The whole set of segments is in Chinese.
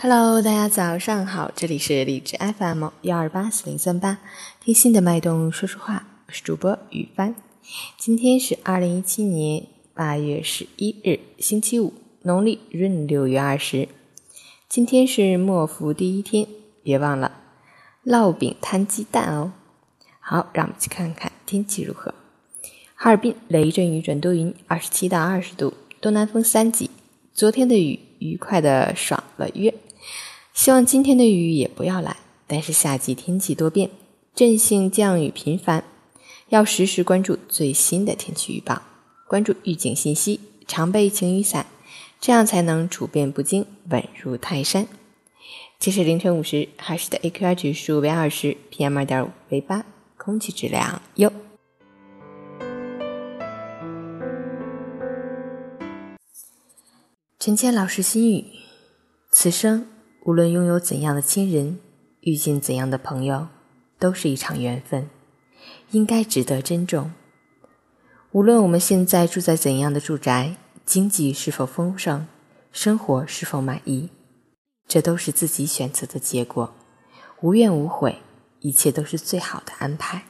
Hello，大家早上好，这里是荔枝 FM 幺二八四零三八，听心的脉动说说话，我是主播雨帆。今天是二零一七年八月十一日，星期五，农历闰六月二十。今天是末伏第一天，别忘了烙饼摊鸡蛋哦。好，让我们去看看天气如何。哈尔滨雷阵雨转多云，二十七到二十度，东南风三级。昨天的雨愉快的爽了约。希望今天的雨也不要来。但是夏季天气多变，阵性降雨频繁，要时时关注最新的天气预报，关注预警信息，常备晴雨伞，这样才能处变不惊，稳如泰山。这是凌晨五时，哈市的 AQI 指数为二十，PM 二点五为八，空气质量优。陈谦老师心语：此生。无论拥有怎样的亲人，遇见怎样的朋友，都是一场缘分，应该值得珍重。无论我们现在住在怎样的住宅，经济是否丰盛，生活是否满意，这都是自己选择的结果，无怨无悔，一切都是最好的安排。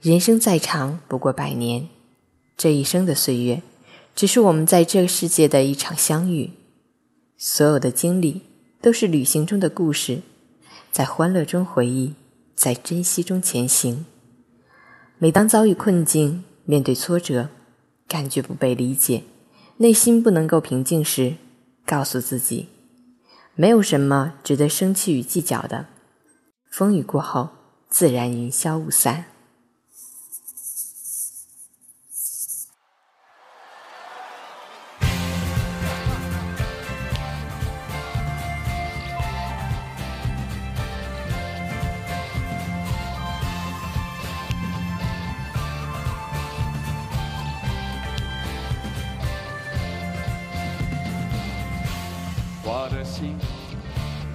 人生再长不过百年，这一生的岁月，只是我们在这个世界的一场相遇，所有的经历。都是旅行中的故事，在欢乐中回忆，在珍惜中前行。每当遭遇困境，面对挫折，感觉不被理解，内心不能够平静时，告诉自己，没有什么值得生气与计较的。风雨过后，自然云消雾散。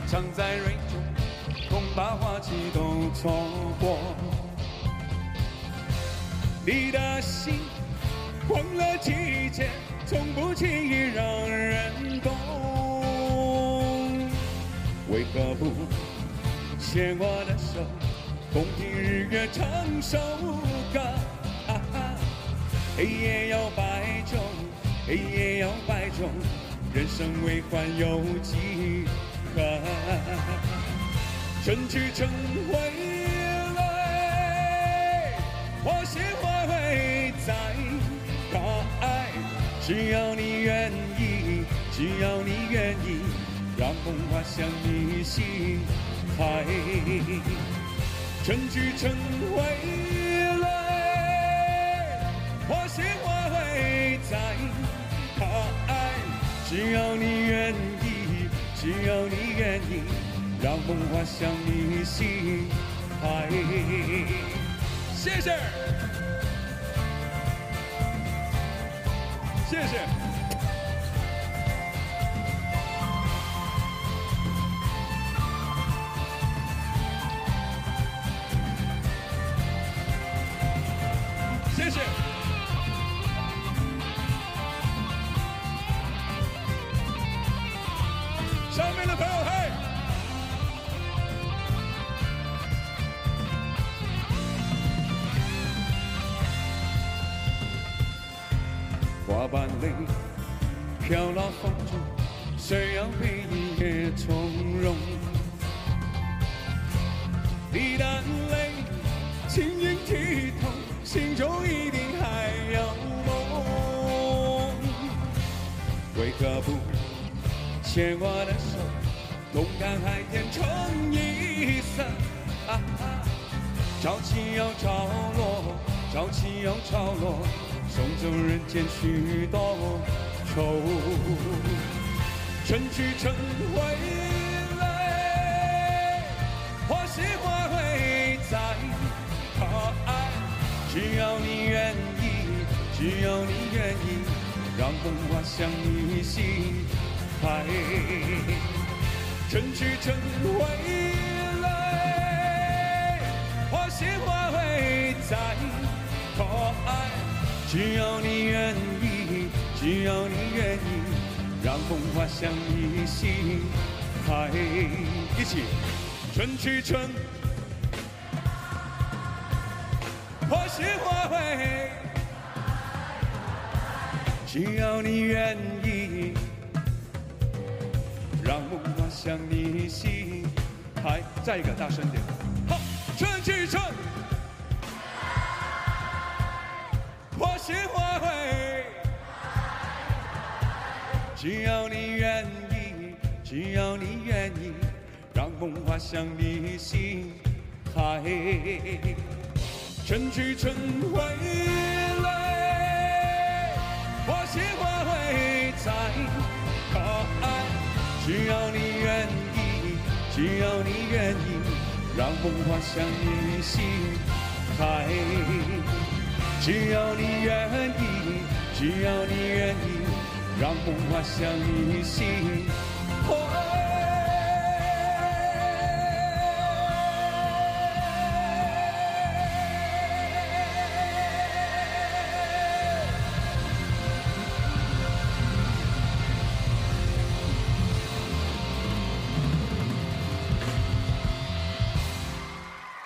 藏在蕊中，恐怕花期都错过。你的心忘了季节，从不轻易让人懂。为何不牵我的手，共听日月唱首歌？黑夜有白昼，黑夜有白昼。人生为欢有几何？春去春回来，花谢花会再开。只要你愿意，只要你愿意，让风花向你心海。春去春回来，花谢花会再。只要你愿意，只要你愿意，让梦花向你心海。谢谢，谢谢。花瓣泪飘落风中，谁要陪你也从容？你的泪晶莹剔透，心中一定还有梦。为何不？牵我的手，同看海天成一色。潮起又潮落，潮起又潮落，送走人间许多愁。春去春回来，花谢花会再开。只要你愿意，只要你愿意，让风花向你心。爱，春去春回来，花谢花会再开。只要你愿意，只要你愿意，让风花向你心海，一起，春去春，花谢花开，只要你愿意，让梦滑向你心海。再一个，大声点，好，春去春，花谢花开，只要你愿意，只要你愿意，让梦滑向你心海。春去春回来，花谢花开在可爱。只要你愿意，只要你愿意，让梦滑向你心海。只要你愿意，只要你愿意，让梦划向你心海。